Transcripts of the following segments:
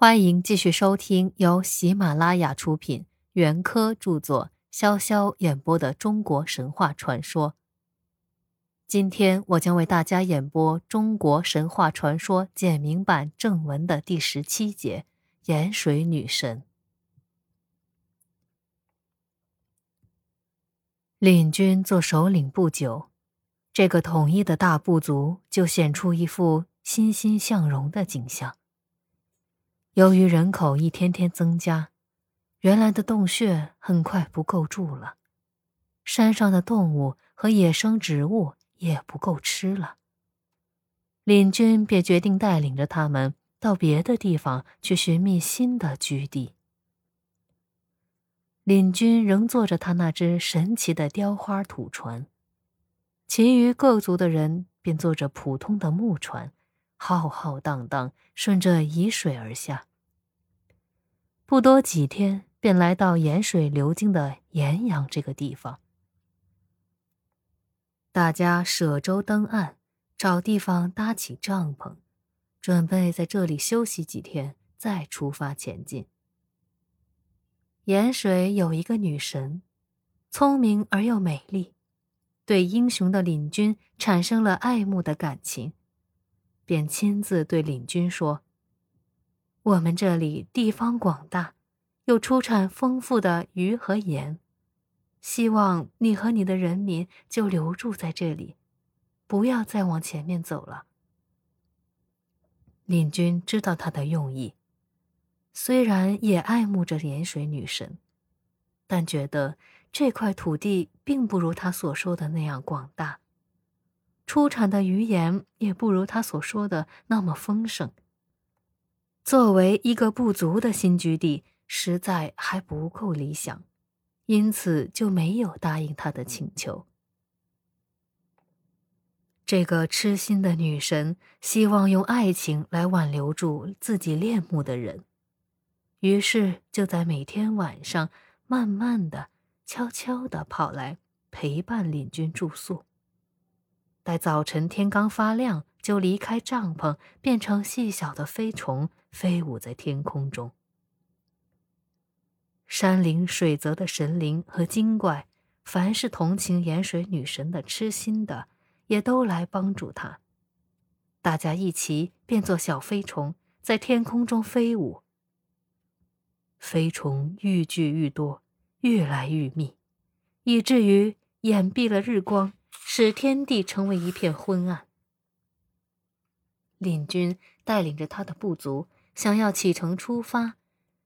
欢迎继续收听由喜马拉雅出品、袁科著作、潇潇演播的中国神话传说。今天我将为大家演播《中国神话传说简明版正文》的第十七节——盐水女神。领军做首领不久，这个统一的大部族就显出一副欣欣向荣的景象。由于人口一天天增加，原来的洞穴很快不够住了，山上的动物和野生植物也不够吃了。领军便决定带领着他们到别的地方去寻觅新的居地。领军仍坐着他那只神奇的雕花土船，其余各族的人便坐着普通的木船。浩浩荡荡顺着沂水而下，不多几天便来到盐水流经的盐阳这个地方。大家舍舟登岸，找地方搭起帐篷，准备在这里休息几天，再出发前进。盐水有一个女神，聪明而又美丽，对英雄的领军产生了爱慕的感情。便亲自对领军说：“我们这里地方广大，又出产丰富的鱼和盐，希望你和你的人民就留住在这里，不要再往前面走了。”领军知道他的用意，虽然也爱慕着盐水女神，但觉得这块土地并不如他所说的那样广大。出产的鱼盐也不如他所说的那么丰盛。作为一个部族的新居地，实在还不够理想，因此就没有答应他的请求。这个痴心的女神希望用爱情来挽留住自己恋慕的人，于是就在每天晚上，慢慢的、悄悄的跑来陪伴领军住宿。待早晨天刚发亮，就离开帐篷，变成细小的飞虫，飞舞在天空中。山灵、水泽的神灵和精怪，凡是同情盐水女神的痴心的，也都来帮助她。大家一起变作小飞虫，在天空中飞舞。飞虫愈聚愈多，越来愈密，以至于掩蔽了日光。使天地成为一片昏暗。领军带领着他的部族想要启程出发，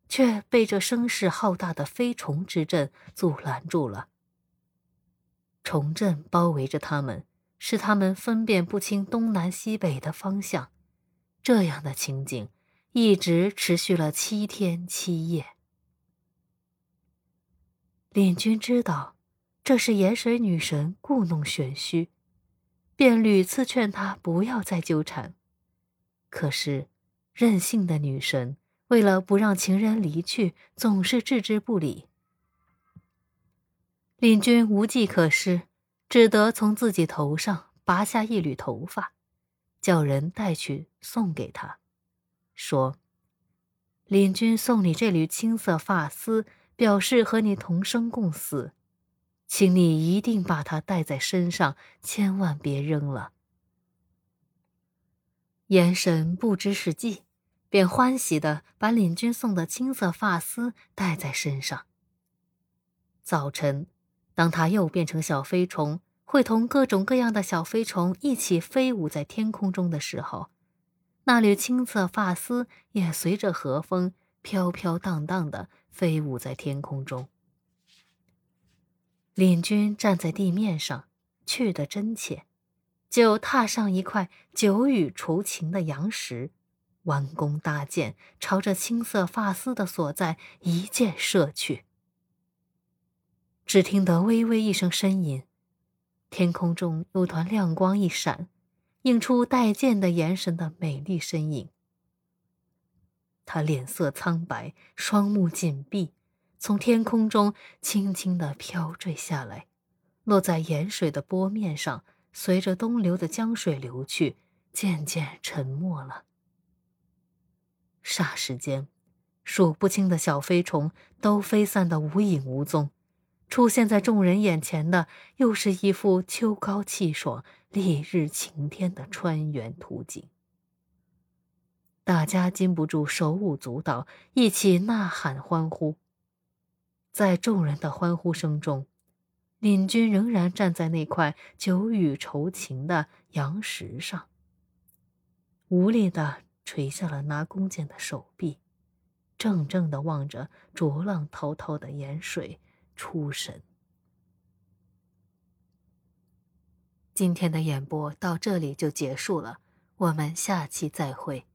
却被这声势浩大的飞虫之阵阻拦住了。虫阵包围着他们，使他们分辨不清东南西北的方向。这样的情景一直持续了七天七夜。领军知道。这是盐水女神故弄玄虚，便屡次劝他不要再纠缠。可是，任性的女神为了不让情人离去，总是置之不理。领军无计可施，只得从自己头上拔下一缕头发，叫人带去送给他，说：“领军送你这缕青色发丝，表示和你同生共死。”请你一定把它带在身上，千万别扔了。眼神不知是计，便欢喜的把领军送的青色发丝带在身上。早晨，当他又变成小飞虫，会同各种各样的小飞虫一起飞舞在天空中的时候，那缕青色发丝也随着和风飘飘荡荡的飞舞在天空中。领军站在地面上，去得真切，就踏上一块久雨除晴的阳石，弯弓搭箭，朝着青色发丝的所在一箭射去。只听得微微一声呻吟，天空中有团亮光一闪，映出带箭的眼神的美丽身影。他脸色苍白，双目紧闭。从天空中轻轻地飘坠下来，落在盐水的波面上，随着东流的江水流去，渐渐沉没了。霎时间，数不清的小飞虫都飞散得无影无踪，出现在众人眼前的又是一幅秋高气爽、烈日晴天的川原图景。大家禁不住手舞足蹈，一起呐喊欢呼。在众人的欢呼声中，领军仍然站在那块久雨愁情的阳石上，无力的垂下了拿弓箭的手臂，怔怔的望着浊浪滔滔的盐水，出神。今天的演播到这里就结束了，我们下期再会。